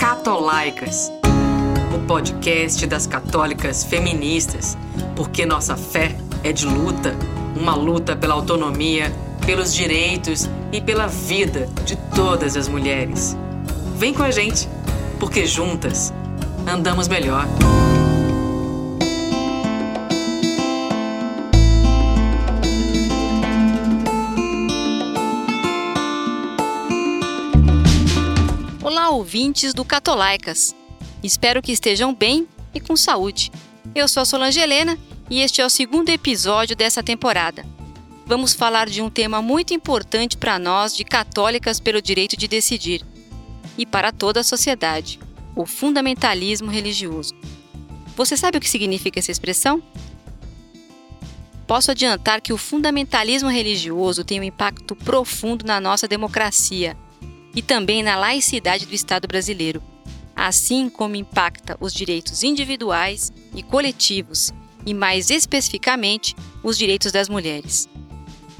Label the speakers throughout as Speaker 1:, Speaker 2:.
Speaker 1: Catolaicas, o podcast das católicas feministas, porque nossa fé é de luta, uma luta pela autonomia, pelos direitos e pela vida de todas as mulheres. Vem com a gente, porque juntas andamos melhor.
Speaker 2: Ouvintes do Catolaicas. Espero que estejam bem e com saúde. Eu sou a Solange Helena e este é o segundo episódio dessa temporada. Vamos falar de um tema muito importante para nós, de católicas pelo direito de decidir, e para toda a sociedade: o fundamentalismo religioso. Você sabe o que significa essa expressão? Posso adiantar que o fundamentalismo religioso tem um impacto profundo na nossa democracia e também na laicidade do Estado brasileiro, assim como impacta os direitos individuais e coletivos, e mais especificamente os direitos das mulheres.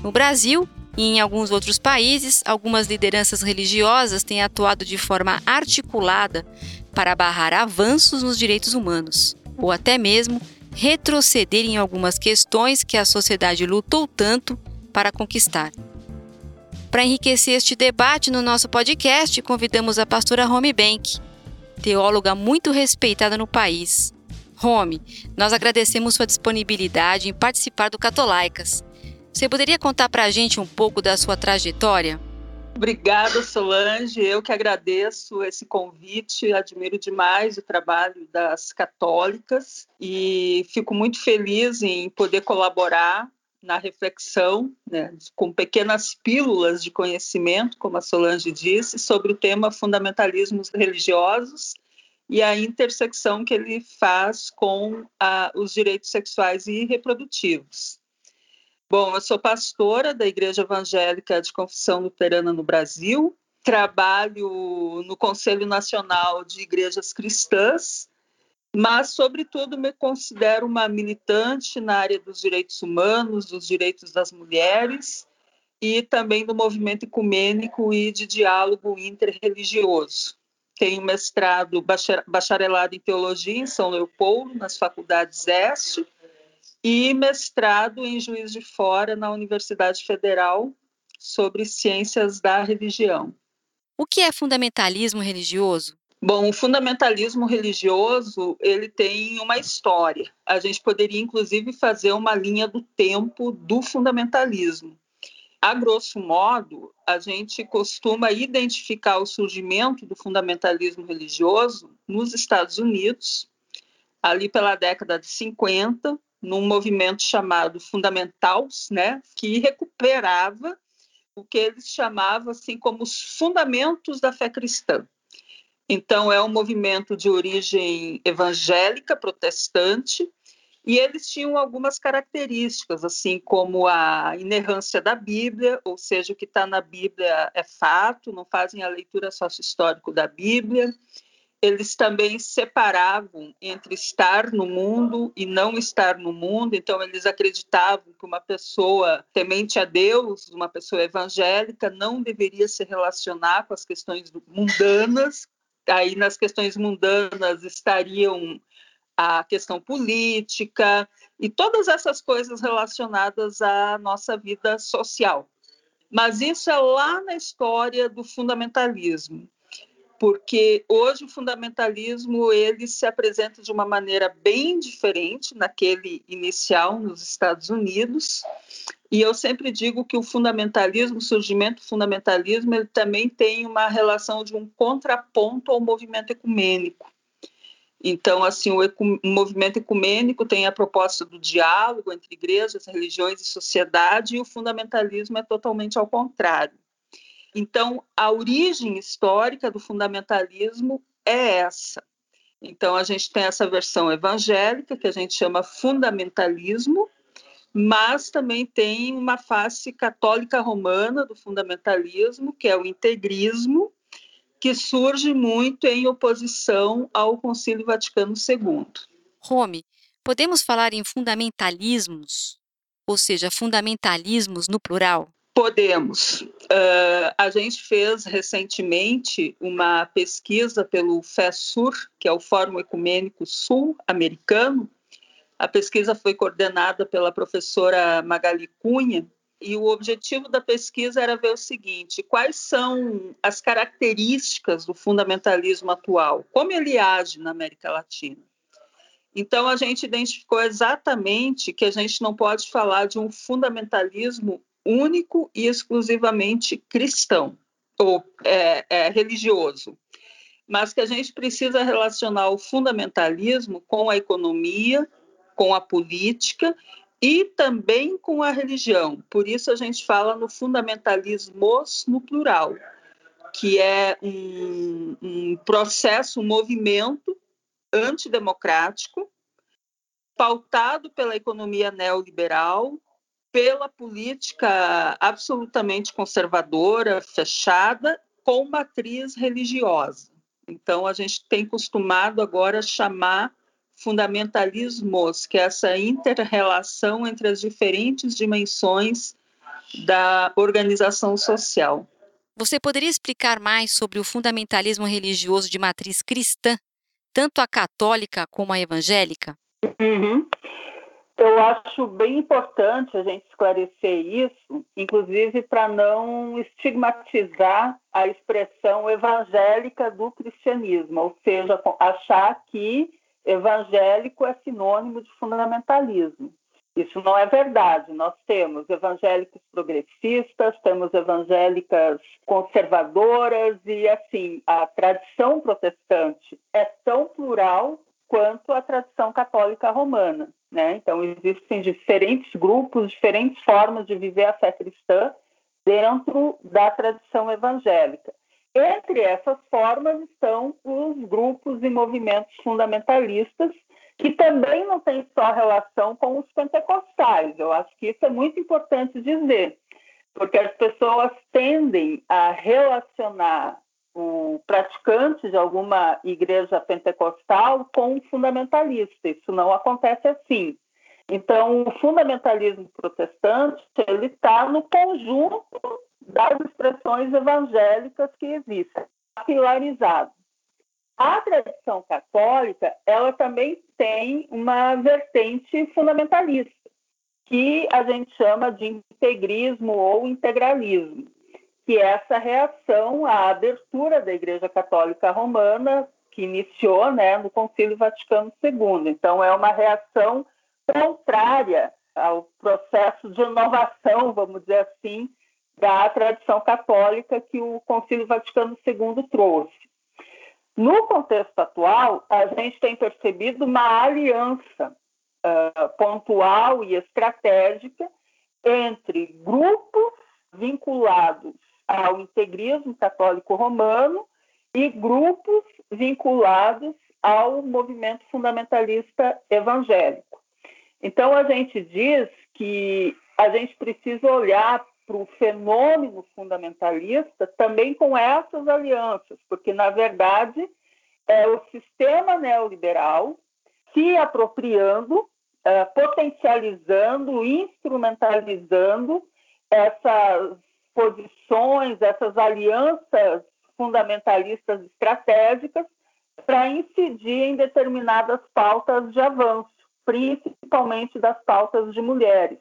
Speaker 2: No Brasil e em alguns outros países, algumas lideranças religiosas têm atuado de forma articulada para barrar avanços nos direitos humanos, ou até mesmo retroceder em algumas questões que a sociedade lutou tanto para conquistar. Para enriquecer este debate no nosso podcast, convidamos a pastora Romy Bank, teóloga muito respeitada no país. Romy, nós agradecemos sua disponibilidade em participar do Catolaicas. Você poderia contar para a gente um pouco da sua trajetória?
Speaker 3: Obrigada, Solange. Eu que agradeço esse convite, admiro demais o trabalho das católicas e fico muito feliz em poder colaborar na reflexão, né, com pequenas pílulas de conhecimento, como a Solange disse, sobre o tema fundamentalismos religiosos e a intersecção que ele faz com a, os direitos sexuais e reprodutivos. Bom, eu sou pastora da Igreja Evangélica de Confissão Luterana no Brasil, trabalho no Conselho Nacional de Igrejas Cristãs, mas, sobretudo, me considero uma militante na área dos direitos humanos, dos direitos das mulheres e também do movimento ecumênico e de diálogo interreligioso. Tenho mestrado, bacharelado em teologia em São Leopoldo, nas faculdades Este, e mestrado em Juiz de Fora na Universidade Federal sobre ciências da religião.
Speaker 2: O que é fundamentalismo religioso?
Speaker 3: Bom, o fundamentalismo religioso ele tem uma história. A gente poderia inclusive fazer uma linha do tempo do fundamentalismo. A grosso modo, a gente costuma identificar o surgimento do fundamentalismo religioso nos Estados Unidos, ali pela década de 50, num movimento chamado Fundamentals, né, que recuperava o que eles chamavam assim como os fundamentos da fé cristã. Então é um movimento de origem evangélica, protestante, e eles tinham algumas características, assim como a inerrância da Bíblia, ou seja, o que está na Bíblia é fato, não fazem a leitura sócio-histórico da Bíblia eles também separavam entre estar no mundo e não estar no mundo. Então, eles acreditavam que uma pessoa temente a Deus, uma pessoa evangélica, não deveria se relacionar com as questões mundanas. Aí, nas questões mundanas, estariam a questão política e todas essas coisas relacionadas à nossa vida social. Mas isso é lá na história do fundamentalismo porque hoje o fundamentalismo ele se apresenta de uma maneira bem diferente naquele inicial nos Estados Unidos. E eu sempre digo que o fundamentalismo, o surgimento do fundamentalismo, ele também tem uma relação de um contraponto ao movimento ecumênico. Então, assim, o, ecu, o movimento ecumênico tem a proposta do diálogo entre igrejas, religiões e sociedade, e o fundamentalismo é totalmente ao contrário. Então, a origem histórica do fundamentalismo é essa. Então, a gente tem essa versão evangélica, que a gente chama fundamentalismo, mas também tem uma face católica romana do fundamentalismo, que é o integrismo, que surge muito em oposição ao Concílio Vaticano II.
Speaker 2: Rome, podemos falar em fundamentalismos, ou seja, fundamentalismos no plural?
Speaker 3: Podemos. Uh, a gente fez recentemente uma pesquisa pelo FESUR, que é o Fórum Ecumênico Sul-Americano. A pesquisa foi coordenada pela professora Magali Cunha, e o objetivo da pesquisa era ver o seguinte: quais são as características do fundamentalismo atual, como ele age na América Latina. Então, a gente identificou exatamente que a gente não pode falar de um fundamentalismo único e exclusivamente cristão ou é, é, religioso, mas que a gente precisa relacionar o fundamentalismo com a economia, com a política e também com a religião. Por isso a gente fala no fundamentalismo no plural, que é um, um processo, um movimento antidemocrático pautado pela economia neoliberal, pela política absolutamente conservadora, fechada, com matriz religiosa. Então, a gente tem costumado agora chamar fundamentalismos, que é essa interrelação entre as diferentes dimensões da organização social.
Speaker 2: Você poderia explicar mais sobre o fundamentalismo religioso de matriz cristã, tanto a católica como a evangélica?
Speaker 3: Uhum. Eu acho bem importante a gente esclarecer isso, inclusive para não estigmatizar a expressão evangélica do cristianismo, ou seja, achar que evangélico é sinônimo de fundamentalismo. Isso não é verdade. Nós temos evangélicos progressistas, temos evangélicas conservadoras e assim, a tradição protestante é tão plural quanto a tradição católica romana, né? Então existem diferentes grupos, diferentes formas de viver a fé cristã dentro da tradição evangélica. Entre essas formas estão os grupos e movimentos fundamentalistas, que também não têm só relação com os pentecostais. Eu acho que isso é muito importante dizer, porque as pessoas tendem a relacionar o praticante de alguma igreja pentecostal com um fundamentalista. Isso não acontece assim. Então, o fundamentalismo protestante ele está no conjunto das expressões evangélicas que existem, pilarizado. A tradição católica, ela também tem uma vertente fundamentalista, que a gente chama de integrismo ou integralismo, que é essa reação à abertura da Igreja Católica Romana, que iniciou né, no Concílio Vaticano II. Então, é uma reação contrária ao processo de inovação, vamos dizer assim, da tradição católica que o Concílio Vaticano II trouxe. No contexto atual, a gente tem percebido uma aliança uh, pontual e estratégica entre grupos vinculados ao integrismo católico romano e grupos vinculados ao movimento fundamentalista evangélico. Então, a gente diz que a gente precisa olhar para o fenômeno fundamentalista também com essas alianças, porque, na verdade, é o sistema neoliberal se apropriando, é, potencializando, instrumentalizando essas posições, essas alianças fundamentalistas estratégicas para incidir em determinadas pautas de avanço, principalmente das pautas de mulheres.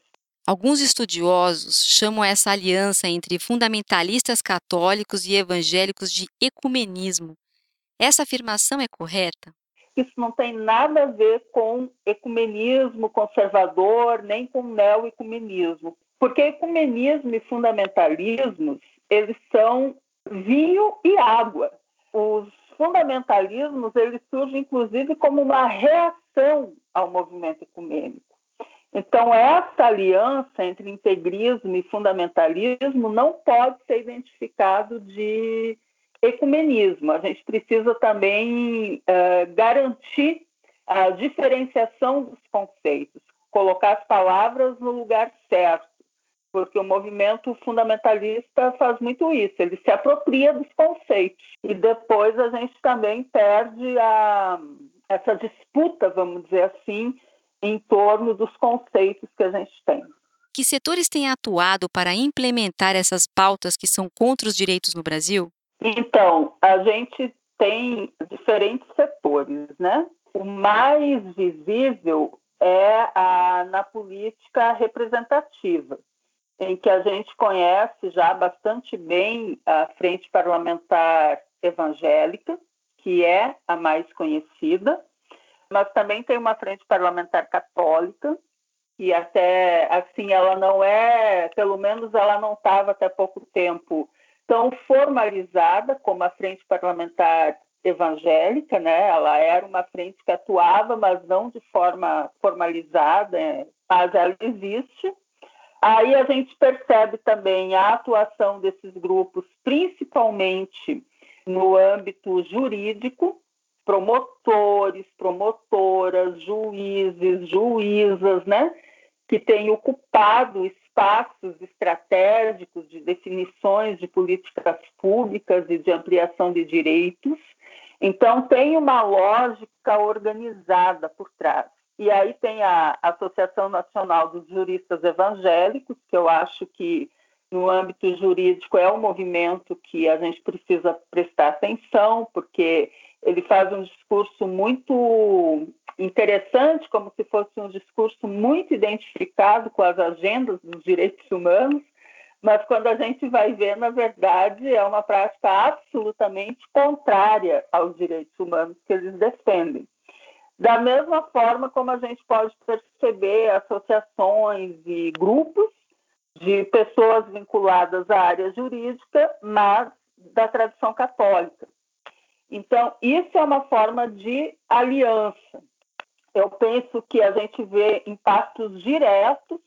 Speaker 2: Alguns estudiosos chamam essa aliança entre fundamentalistas católicos e evangélicos de ecumenismo. Essa afirmação é correta?
Speaker 3: Isso não tem nada a ver com ecumenismo conservador, nem com neo-ecumenismo. Porque ecumenismo e fundamentalismos, eles são vinho e água. Os fundamentalismos, eles surgem inclusive como uma reação ao movimento ecumênico. Então, essa aliança entre integrismo e fundamentalismo não pode ser identificado de ecumenismo. A gente precisa também uh, garantir a diferenciação dos conceitos, colocar as palavras no lugar certo, porque o movimento fundamentalista faz muito isso, ele se apropria dos conceitos e depois a gente também perde a, essa disputa, vamos dizer assim, em torno dos conceitos que a gente tem.
Speaker 2: Que setores têm atuado para implementar essas pautas que são contra os direitos no Brasil?
Speaker 3: Então, a gente tem diferentes setores, né? O mais visível é a, na política representativa, em que a gente conhece já bastante bem a Frente Parlamentar Evangélica, que é a mais conhecida, mas também tem uma Frente Parlamentar Católica, que até assim ela não é, pelo menos ela não estava até pouco tempo tão formalizada como a Frente Parlamentar evangélica, né? Ela era uma frente que atuava, mas não de forma formalizada, mas ela existe. Aí a gente percebe também a atuação desses grupos, principalmente no âmbito jurídico, promotores, promotoras, juízes, juízas, né? Que têm ocupado espaços estratégicos de definições de políticas públicas e de ampliação de direitos então, tem uma lógica organizada por trás. E aí tem a Associação Nacional dos Juristas Evangélicos, que eu acho que no âmbito jurídico é um movimento que a gente precisa prestar atenção, porque ele faz um discurso muito interessante, como se fosse um discurso muito identificado com as agendas dos direitos humanos, mas quando a gente vai ver, na verdade, é uma prática absolutamente contrária aos direitos humanos que eles defendem. Da mesma forma como a gente pode perceber associações e grupos de pessoas vinculadas à área jurídica, mas da tradição católica. Então, isso é uma forma de aliança. Eu penso que a gente vê impactos diretos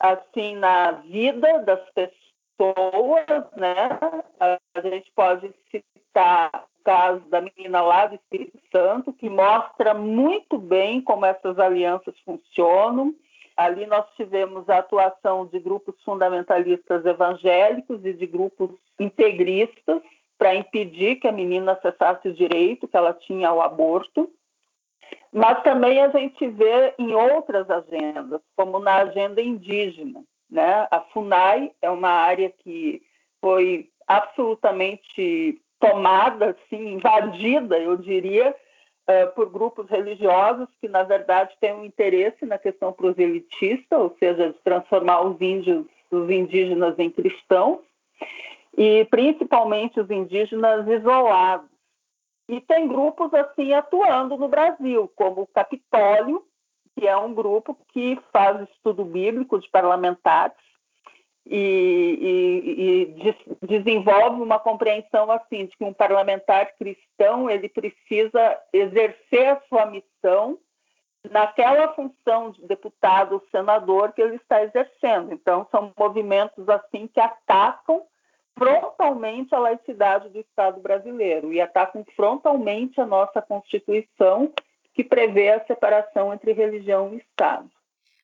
Speaker 3: assim na vida das pessoas, né? A gente pode citar o caso da menina lá do Espírito Santo, que mostra muito bem como essas alianças funcionam. Ali nós tivemos a atuação de grupos fundamentalistas evangélicos e de grupos integristas para impedir que a menina acessasse o direito que ela tinha ao aborto. Mas também a gente vê em outras agendas, como na agenda indígena. Né? A FUNAI é uma área que foi absolutamente tomada, assim, invadida, eu diria, uh, por grupos religiosos que, na verdade, têm um interesse na questão proselitista, ou seja, de transformar os índios, os indígenas em cristãos, e principalmente os indígenas isolados. E tem grupos assim atuando no Brasil, como o Capitólio, que é um grupo que faz estudo bíblico de parlamentares e, e, e des, desenvolve uma compreensão assim de que um parlamentar cristão ele precisa exercer a sua missão naquela função de deputado ou senador que ele está exercendo. Então são movimentos assim que atacam frontalmente a laicidade do Estado brasileiro e atacam frontalmente a nossa Constituição, que prevê a separação entre religião e Estado.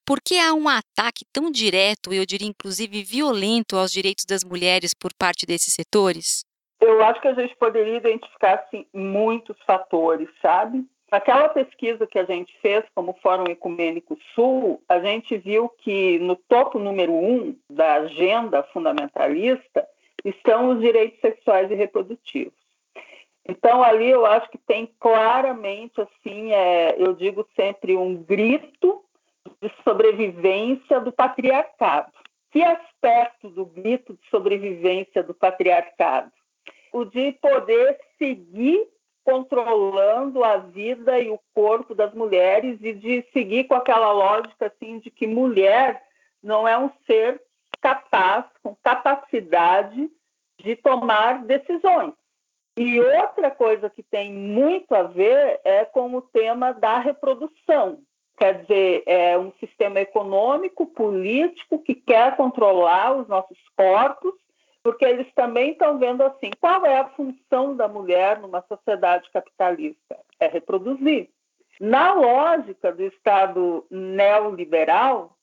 Speaker 2: Por que há um ataque tão direto, eu diria inclusive violento, aos direitos das mulheres por parte desses setores?
Speaker 3: Eu acho que a gente poderia identificar assim, muitos fatores, sabe? Naquela pesquisa que a gente fez como Fórum Ecumênico Sul, a gente viu que no topo número um da agenda fundamentalista estão os direitos sexuais e reprodutivos. Então, ali eu acho que tem claramente, assim, é, eu digo sempre, um grito de sobrevivência do patriarcado. Que aspecto do grito de sobrevivência do patriarcado? O de poder seguir controlando a vida e o corpo das mulheres e de seguir com aquela lógica assim de que mulher não é um ser capaz, com capacidade de tomar decisões. E outra coisa que tem muito a ver é com o tema da reprodução. Quer dizer, é um sistema econômico, político, que quer controlar os nossos corpos, porque eles também estão vendo assim: qual é a função da mulher numa sociedade capitalista? É reproduzir. Na lógica do Estado neoliberal,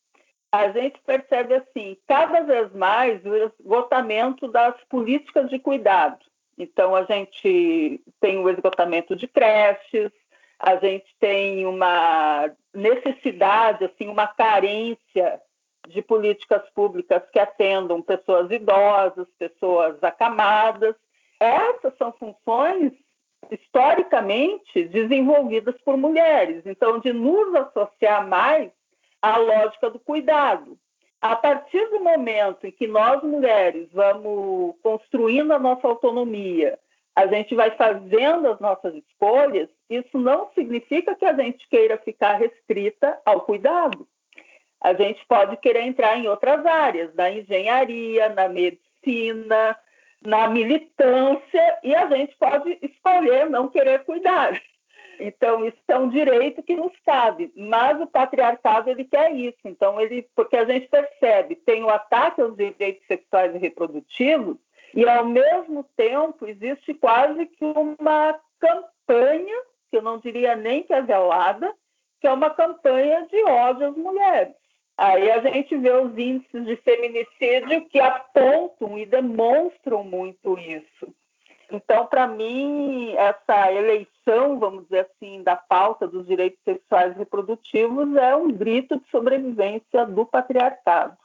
Speaker 3: a gente percebe assim, cada vez mais o esgotamento das políticas de cuidado. Então a gente tem o esgotamento de creches, a gente tem uma necessidade, assim, uma carência de políticas públicas que atendam pessoas idosas, pessoas acamadas. Essas são funções historicamente desenvolvidas por mulheres. Então, de nos associar mais à lógica do cuidado. A partir do momento em que nós mulheres vamos construindo a nossa autonomia, a gente vai fazendo as nossas escolhas, isso não significa que a gente queira ficar restrita ao cuidado. A gente pode querer entrar em outras áreas, na engenharia, na medicina, na militância, e a gente pode escolher não querer cuidar. Então, isso é um direito que nos cabe, mas o patriarcado ele quer isso. Então, ele, porque a gente percebe, tem o ataque aos direitos sexuais e reprodutivos, e ao mesmo tempo existe quase que uma campanha, que eu não diria nem que é velada, que é uma campanha de ódio às mulheres. Aí a gente vê os índices de feminicídio que apontam e demonstram muito isso. Então, para mim, essa eleição, vamos dizer assim, da pauta dos direitos sexuais e reprodutivos é um grito de sobrevivência do patriarcado.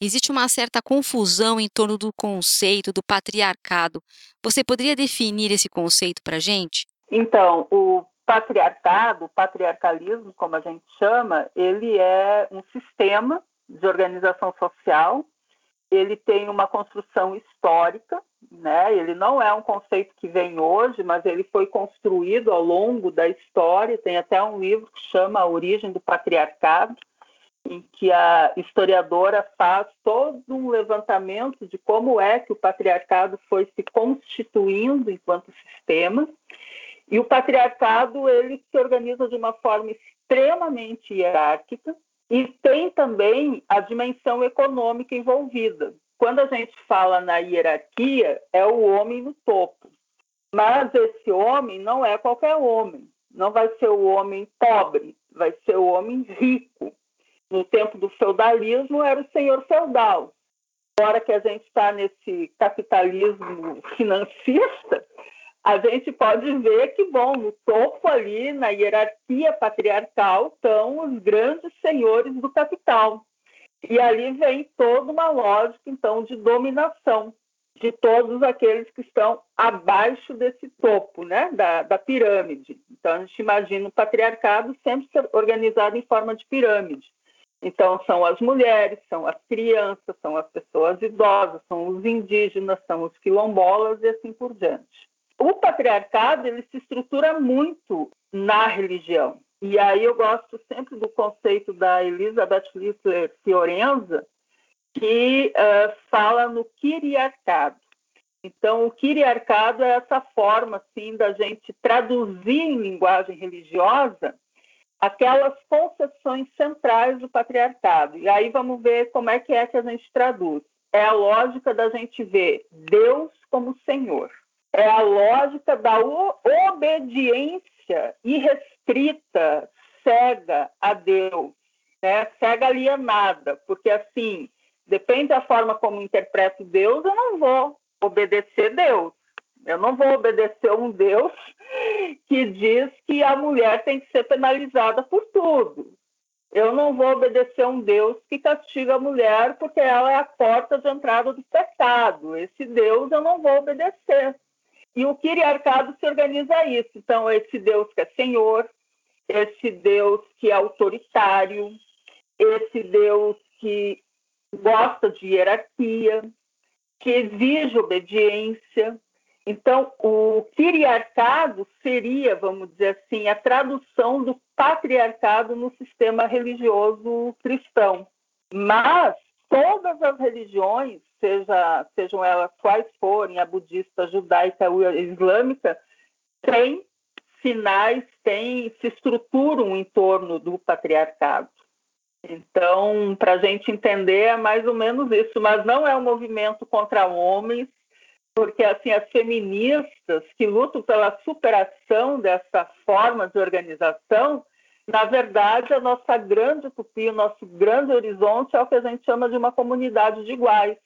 Speaker 2: Existe uma certa confusão em torno do conceito do patriarcado. Você poderia definir esse conceito para a gente?
Speaker 3: Então, o patriarcado, o patriarcalismo, como a gente chama, ele é um sistema de organização social. Ele tem uma construção histórica, né? Ele não é um conceito que vem hoje, mas ele foi construído ao longo da história. Tem até um livro que chama A Origem do Patriarcado, em que a historiadora faz todo um levantamento de como é que o patriarcado foi se constituindo enquanto sistema. E o patriarcado ele se organiza de uma forma extremamente hierárquica e tem também a dimensão econômica envolvida. Quando a gente fala na hierarquia, é o homem no topo. Mas esse homem não é qualquer homem. Não vai ser o homem pobre, vai ser o homem rico no tempo do feudalismo, era o senhor feudal. Agora que a gente está nesse capitalismo financista, a gente pode ver que, bom, no topo ali, na hierarquia patriarcal, estão os grandes senhores do capital. E ali vem toda uma lógica, então, de dominação de todos aqueles que estão abaixo desse topo, né, da, da pirâmide. Então, a gente imagina o patriarcado sempre organizado em forma de pirâmide. Então, são as mulheres, são as crianças, são as pessoas idosas, são os indígenas, são os quilombolas e assim por diante. O patriarcado ele se estrutura muito na religião. E aí eu gosto sempre do conceito da Elizabeth Littler Fiorenza, que uh, fala no quiriarcado. Então, o quiriarcado é essa forma assim da gente traduzir em linguagem religiosa aquelas concepções centrais do patriarcado. E aí vamos ver como é que é que a gente traduz. É a lógica da gente ver Deus como Senhor. É a lógica da obediência irrestrita, cega a Deus, né? cega alienada, porque assim, depende da forma como interpreto Deus, eu não vou obedecer Deus. Eu não vou obedecer um Deus que diz que a mulher tem que ser penalizada por tudo. Eu não vou obedecer um Deus que castiga a mulher porque ela é a porta de entrada do pecado. Esse Deus eu não vou obedecer. E o quiriarcado se organiza isso. Então, esse Deus que é senhor, esse Deus que é autoritário, esse Deus que gosta de hierarquia, que exige obediência, então, o patriarcado seria, vamos dizer assim, a tradução do patriarcado no sistema religioso cristão. Mas todas as religiões, seja, sejam elas quais forem, a budista, a judaica a islâmica, têm sinais, têm, se estruturam em torno do patriarcado. Então, para a gente entender, é mais ou menos isso, mas não é um movimento contra homens, porque assim as feministas que lutam pela superação dessa forma de organização, na verdade, a nossa grande utopia, o nosso grande horizonte é o que a gente chama de uma comunidade de iguais.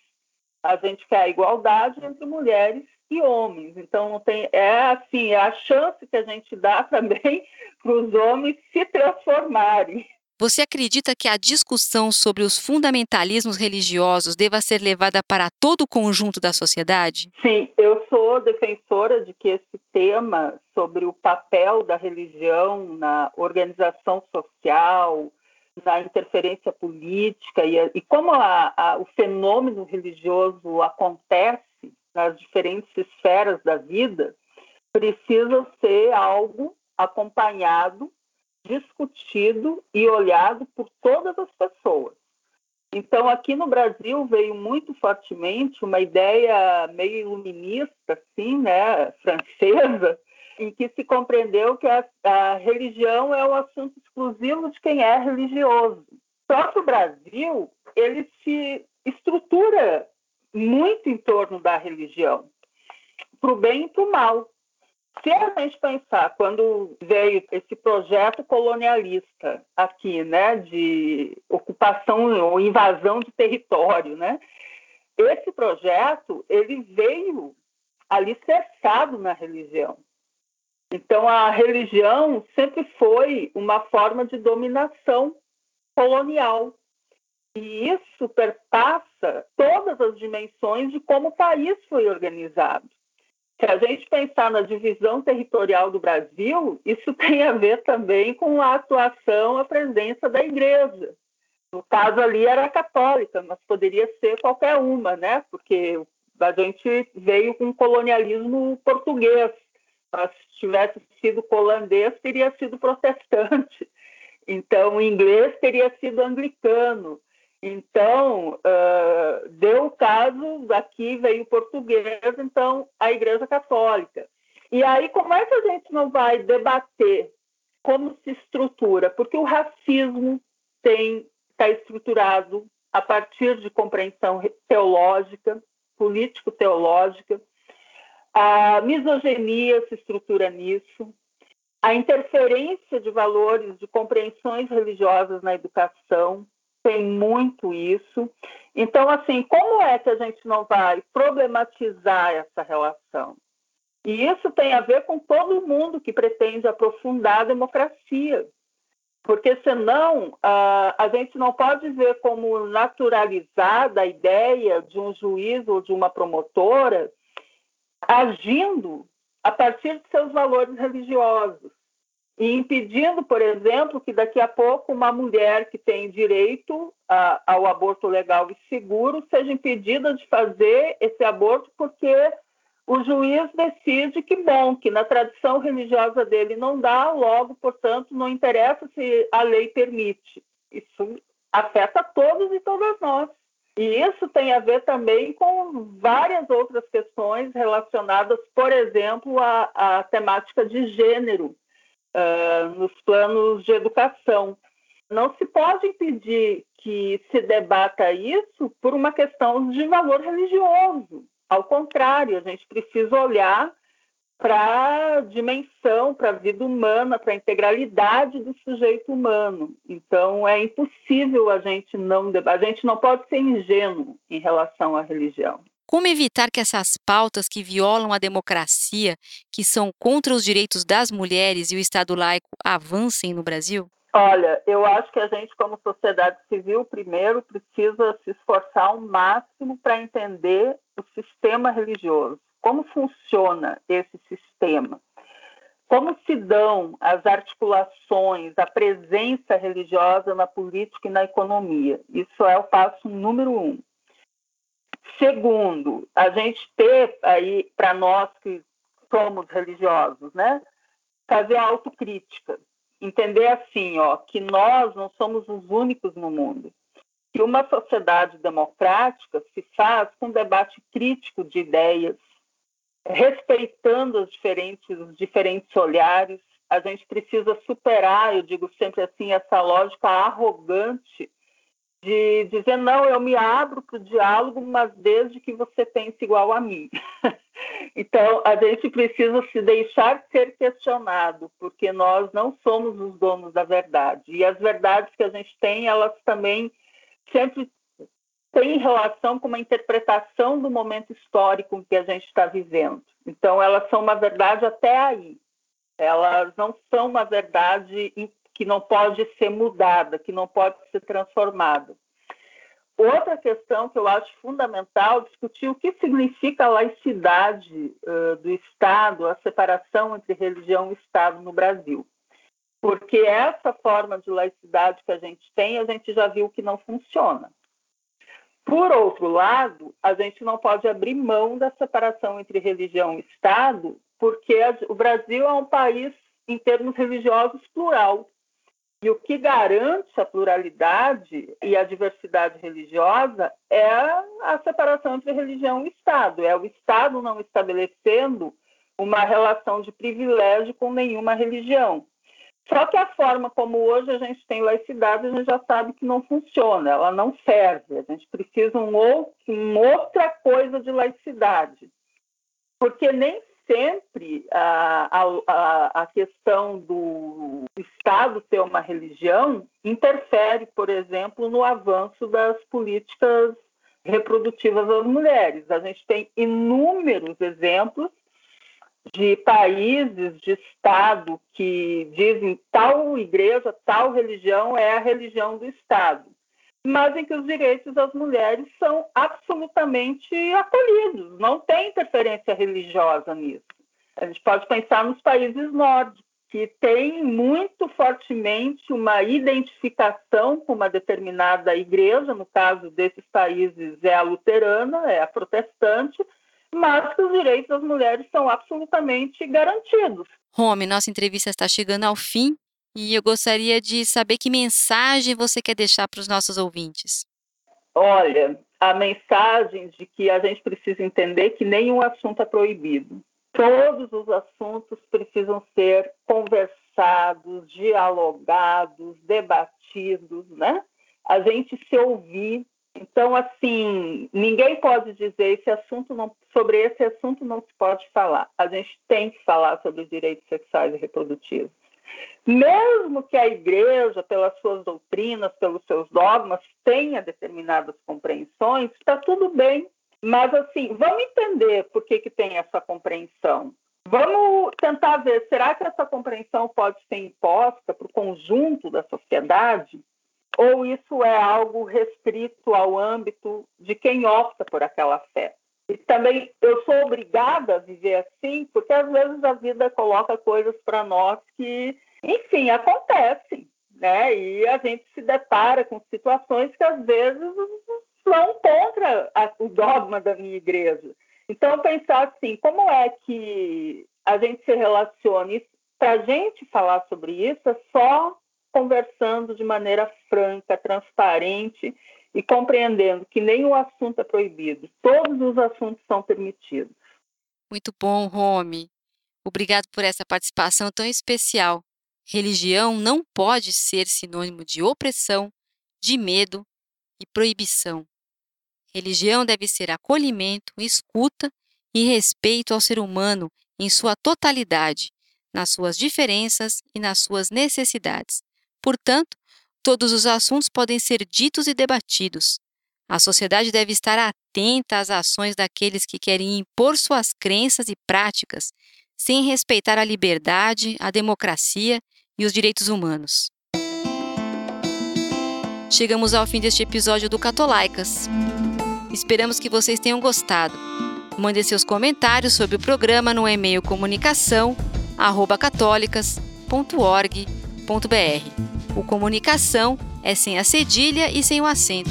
Speaker 3: A gente quer a igualdade entre mulheres e homens. Então, tem, é assim, é a chance que a gente dá também para os homens se transformarem.
Speaker 2: Você acredita que a discussão sobre os fundamentalismos religiosos deva ser levada para todo o conjunto da sociedade?
Speaker 3: Sim, eu sou defensora de que esse tema sobre o papel da religião na organização social, na interferência política e, e como a, a, o fenômeno religioso acontece nas diferentes esferas da vida, precisa ser algo acompanhado discutido e olhado por todas as pessoas. Então, aqui no Brasil veio muito fortemente uma ideia meio iluminista, assim, né, francesa, em que se compreendeu que a, a religião é o assunto exclusivo de quem é religioso. O Brasil, ele se estrutura muito em torno da religião, para o bem e para o mal. Se a gente pensar quando veio esse projeto colonialista aqui, né, de ocupação ou invasão de território, né, esse projeto ele veio alicerçado na religião. Então a religião sempre foi uma forma de dominação colonial. E isso perpassa todas as dimensões de como o país foi organizado. Se a gente pensar na divisão territorial do Brasil, isso tem a ver também com a atuação, a presença da igreja. No caso ali era católica, mas poderia ser qualquer uma, né? Porque a gente veio com colonialismo português. Mas se tivesse sido holandês, teria sido protestante. Então, o inglês teria sido anglicano. Então, uh, deu o caso, aqui veio o português, então a Igreja Católica. E aí, como é que a gente não vai debater como se estrutura? Porque o racismo está estruturado a partir de compreensão teológica, político-teológica. A misoginia se estrutura nisso. A interferência de valores, de compreensões religiosas na educação, tem muito isso. Então, assim, como é que a gente não vai problematizar essa relação? E isso tem a ver com todo mundo que pretende aprofundar a democracia. Porque, senão, a gente não pode ver como naturalizada a ideia de um juiz ou de uma promotora agindo a partir de seus valores religiosos e impedindo, por exemplo, que daqui a pouco uma mulher que tem direito a, ao aborto legal e seguro seja impedida de fazer esse aborto porque o juiz decide que bom, que na tradição religiosa dele não dá, logo, portanto, não interessa se a lei permite. Isso afeta todos e todas nós. E isso tem a ver também com várias outras questões relacionadas, por exemplo, à, à temática de gênero, uh, nos planos de educação. Não se pode impedir que se debata isso por uma questão de valor religioso. Ao contrário, a gente precisa olhar para a dimensão, para a vida humana, para a integralidade do sujeito humano. Então, é impossível a gente não a gente não pode ser ingênuo em relação à religião.
Speaker 2: Como evitar que essas pautas que violam a democracia, que são contra os direitos das mulheres e o Estado laico, avancem no Brasil?
Speaker 3: Olha, eu acho que a gente, como sociedade civil, primeiro precisa se esforçar ao máximo para entender o sistema religioso. Como funciona esse sistema? Como se dão as articulações, a presença religiosa na política e na economia? Isso é o passo número um. Segundo, a gente ter aí, para nós que somos religiosos, né, fazer a autocrítica. Entender assim, ó, que nós não somos os únicos no mundo. Que uma sociedade democrática se faz com debate crítico de ideias, respeitando os diferentes, os diferentes olhares. A gente precisa superar, eu digo sempre assim, essa lógica arrogante de dizer não, eu me abro para o diálogo, mas desde que você pense igual a mim. então, a gente precisa se deixar ser questionado, porque nós não somos os donos da verdade. E as verdades que a gente tem, elas também sempre têm relação com uma interpretação do momento histórico que a gente está vivendo. Então, elas são uma verdade até aí. Elas não são uma verdade que não pode ser mudada, que não pode ser transformada. Outra questão que eu acho fundamental discutir o que significa a laicidade uh, do Estado, a separação entre religião e Estado no Brasil. Porque essa forma de laicidade que a gente tem, a gente já viu que não funciona. Por outro lado, a gente não pode abrir mão da separação entre religião e Estado, porque o Brasil é um país, em termos religiosos, plural. E o que garante a pluralidade e a diversidade religiosa é a separação entre religião e Estado. É o Estado não estabelecendo uma relação de privilégio com nenhuma religião. Só que a forma como hoje a gente tem laicidade, a gente já sabe que não funciona, ela não serve. A gente precisa um outro, uma outra coisa de laicidade. Porque nem sempre a, a, a questão do Estado ter uma religião interfere, por exemplo, no avanço das políticas reprodutivas das mulheres. A gente tem inúmeros exemplos de países, de Estado, que dizem tal igreja, tal religião é a religião do Estado mas em que os direitos das mulheres são absolutamente acolhidos, não tem interferência religiosa nisso. A gente pode pensar nos países nórdicos, que têm muito fortemente uma identificação com uma determinada igreja, no caso desses países é a luterana, é a protestante, mas que os direitos das mulheres são absolutamente garantidos.
Speaker 2: Rome, nossa entrevista está chegando ao fim e eu gostaria de saber que mensagem você quer deixar para os nossos ouvintes.
Speaker 3: Olha, a mensagem de que a gente precisa entender que nenhum assunto é proibido. Todos os assuntos precisam ser conversados, dialogados, debatidos, né? A gente se ouvir. Então, assim, ninguém pode dizer esse assunto não, sobre esse assunto não se pode falar. A gente tem que falar sobre direitos sexuais e reprodutivos. Mesmo que a igreja, pelas suas doutrinas, pelos seus dogmas, tenha determinadas compreensões, está tudo bem. Mas, assim, vamos entender por que, que tem essa compreensão. Vamos tentar ver, será que essa compreensão pode ser imposta para o conjunto da sociedade? Ou isso é algo restrito ao âmbito de quem opta por aquela fé? E também eu sou obrigada a viver assim, porque às vezes a vida coloca coisas para nós que enfim, acontece, né? E a gente se depara com situações que às vezes vão contra a, o dogma da minha igreja. Então, pensar assim, como é que a gente se relaciona? Para a gente falar sobre isso, é só conversando de maneira franca, transparente e compreendendo que nenhum assunto é proibido, todos os assuntos são permitidos.
Speaker 2: Muito bom, Rome. Obrigado por essa participação tão especial. Religião não pode ser sinônimo de opressão, de medo e proibição. Religião deve ser acolhimento, escuta e respeito ao ser humano em sua totalidade, nas suas diferenças e nas suas necessidades. Portanto, todos os assuntos podem ser ditos e debatidos. A sociedade deve estar atenta às ações daqueles que querem impor suas crenças e práticas, sem respeitar a liberdade, a democracia e os direitos humanos. Chegamos ao fim deste episódio do Catolaicas. Esperamos que vocês tenham gostado. Mande seus comentários sobre o programa no e-mail comunicação@católicas.org.br. O comunicação é sem a cedilha e sem o acento.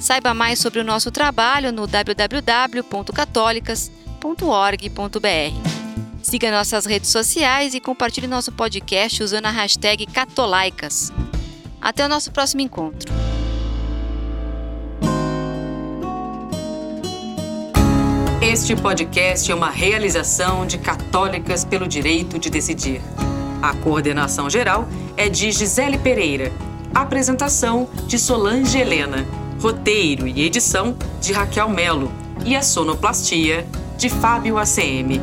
Speaker 2: Saiba mais sobre o nosso trabalho no www.católicas.org.br. Siga nossas redes sociais e compartilhe nosso podcast usando a hashtag Catolaicas. Até o nosso próximo encontro.
Speaker 1: Este podcast é uma realização de Católicas pelo Direito de Decidir. A coordenação geral é de Gisele Pereira. Apresentação de Solange Helena. Roteiro e edição de Raquel Melo. E a sonoplastia de Fábio ACM.